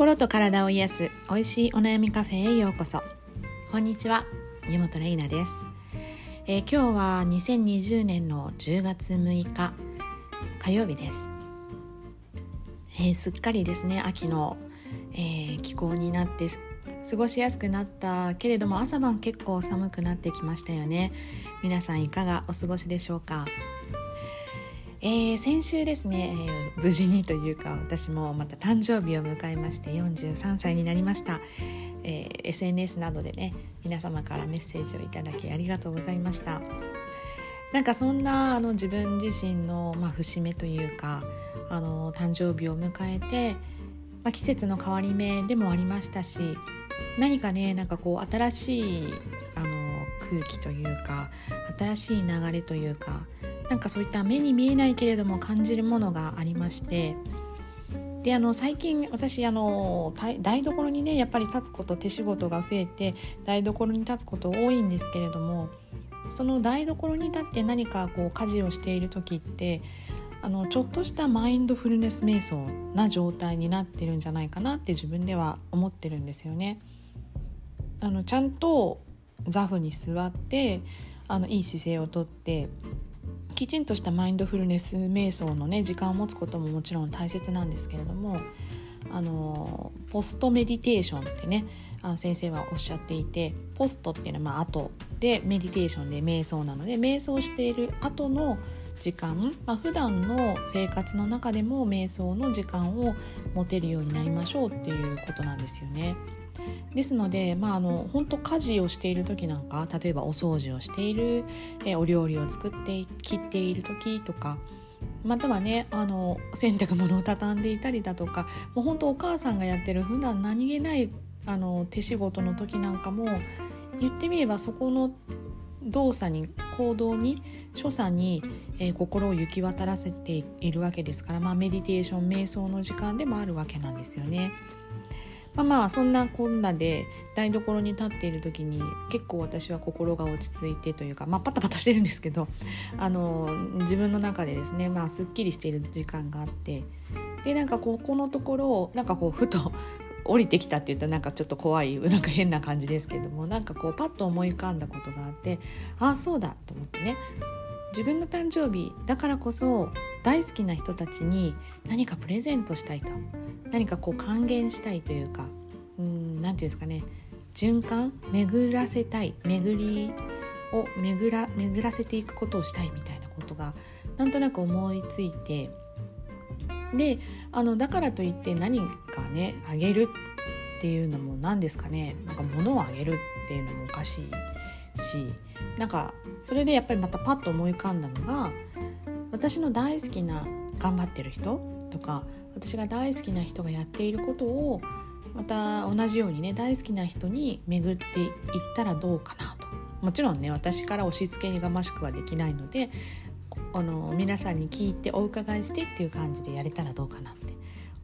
心と体を癒す美味しいお悩みカフェへようこそ。こんにちは湯本玲奈です、えー、今日は2020年の10月6日火曜日です、えー、すっかりですね秋の、えー、気候になって過ごしやすくなったけれども朝晩結構寒くなってきましたよね。皆さんいかがお過ごしでしょうか？えー、先週ですね、えー、無事にというか私もまた誕生日を迎えまして43歳になりました、えー、SNS などでね皆様からメッセージをいただきありがとうございました。なんかそんなあの自分自身の、まあ、節目というかあの誕生日を迎えて、まあ、季節の変わり目でもありましたし何かねなんかこう新しいあの空気というか新しい流れというかなんかそういった目に見えないけれども感じるものがありましてであの最近私あの台所にねやっぱり立つこと手仕事が増えて台所に立つこと多いんですけれどもその台所に立って何かこう家事をしている時ってあのちょっとしたマインドフルネス瞑想な状態になってるんじゃないかなって自分では思ってるんですよね。あのちゃんと座布に座ってあのいい姿勢をとってきちんとしたマインドフルネス瞑想のね時間を持つことももちろん大切なんですけれどもあのポストメディテーションってねあの先生はおっしゃっていてポストっていうのはまあ後でメディテーションで瞑想なので瞑想している後の時間、まあ、普段の生活の中でも瞑想の時間を持てるようになりましょうっていうことなんですよね。ですので、まあ、あの本当家事をしている時なんか例えばお掃除をしている、えお料理を作って切っている時とかまたはねあの洗濯物を畳んでいたりだとかもう本当お母さんがやってる普段何気ないあの手仕事の時なんかも言ってみればそこの動作に行動に所作に、えー、心を行き渡らせているわけですから、まあ、メディテーション瞑想の時間でもあるわけなんですよね。まあまあそんなこんなで台所に立っている時に結構私は心が落ち着いてというかまあパタパタしてるんですけど あの自分の中でですねまあすっきりしている時間があってでなんかここのところをなんかこうふと 降りてきたって言ったらなんかちょっと怖いなんか変な感じですけどもなんかこうパッと思い浮かんだことがあってああそうだと思ってね。自分の誕生日だからこそ大好きな人たちに何かプレゼントしたいと。何かこう還元したいというかうん何て言うんですかね。循環？巡らせたい。巡りを巡ら巡らせていくことをしたいみたいなことがなんとなく思いついて。であのだからといって何かねあげるっていうのも何ですかね。なんか物をあげるっていうのもおかしいし。なんかそれでやっぱりまたパッと思い浮かんだのが私の大好きな頑張ってる人とか私が大好きな人がやっていることをまた同じようにね大好きな人に巡っていったらどうかなともちろんね私から押し付けにがましくはできないのであの皆さんに聞いてお伺いしてっていう感じでやれたらどうかなって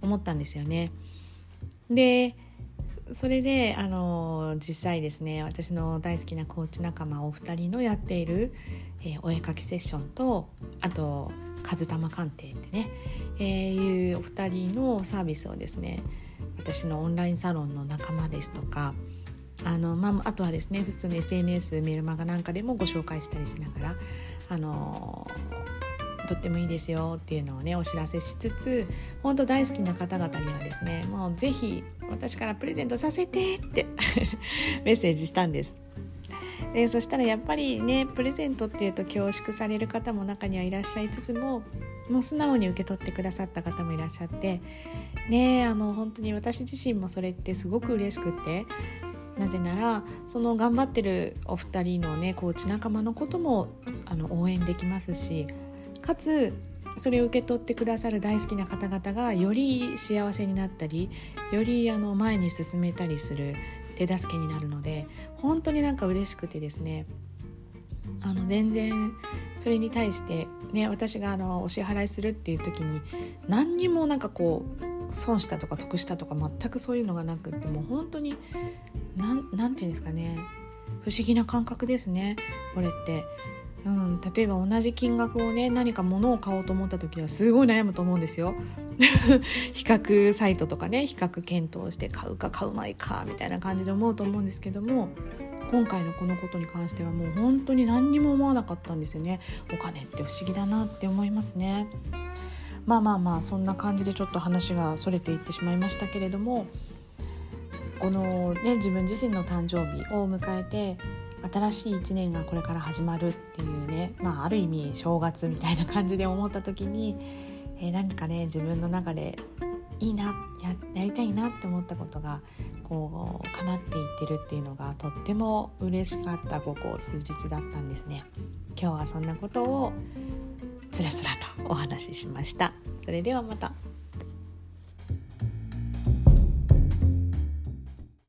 思ったんですよね。でそれであの実際ですね私の大好きなコーチ仲間お二人のやっている、えー、お絵かきセッションとあと「かずたま鑑定」ってね、えー、いうお二人のサービスをですね私のオンラインサロンの仲間ですとかあの、まあ、あとはですね普通の SNS メルマガなんかでもご紹介したりしながらあのとってもいいですよっていうのをねお知らせしつつ本当大好きな方々にはですねもう是非私からプレゼントさせてって メッセージしたんです。でそしたらやっぱりねプレゼントっていうと恐縮される方も中にはいらっしゃいつつももう素直に受け取ってくださった方もいらっしゃってねあの本当に私自身もそれってすごく嬉しくってなぜならその頑張ってるお二人のねコーチ仲間のこともあの応援できますしかつそれを受け取ってくださる大好きな方々がより幸せになったりよりあの前に進めたりする手助けになるので本当になんか嬉しくてですね。あの全然それに対してね私があのお支払いするっていう時に何にもなんかこう損したとか得したとか全くそういうのがなくってもう本当に何て言うんですかね。不思議な感覚ですねこれって。うん、例えば同じ金額をね何か物を買おうと思った時はすごい悩むと思うんですよ。比較サイトとかね比較検討して買うか買うまいかみたいな感じで思うと思うんですけども今回のこのことに関してはもう本当に何にも思わなかったんですよねお金って不思議だなって思いますねまあまあまあそんな感じでちょっと話がそれていってしまいましたけれどもこのね自分自身の誕生日を迎えて新しい1年がこれから始まるっていうね、まあ、ある意味正月みたいな感じで思った時に、えー、何かね自分の中でいいなややりたいなって思ったことがこう叶っていってるっていうのがとっても嬉しかったここ数日だったんですね。今日はそんなことをつらつらとお話ししました。それではまた。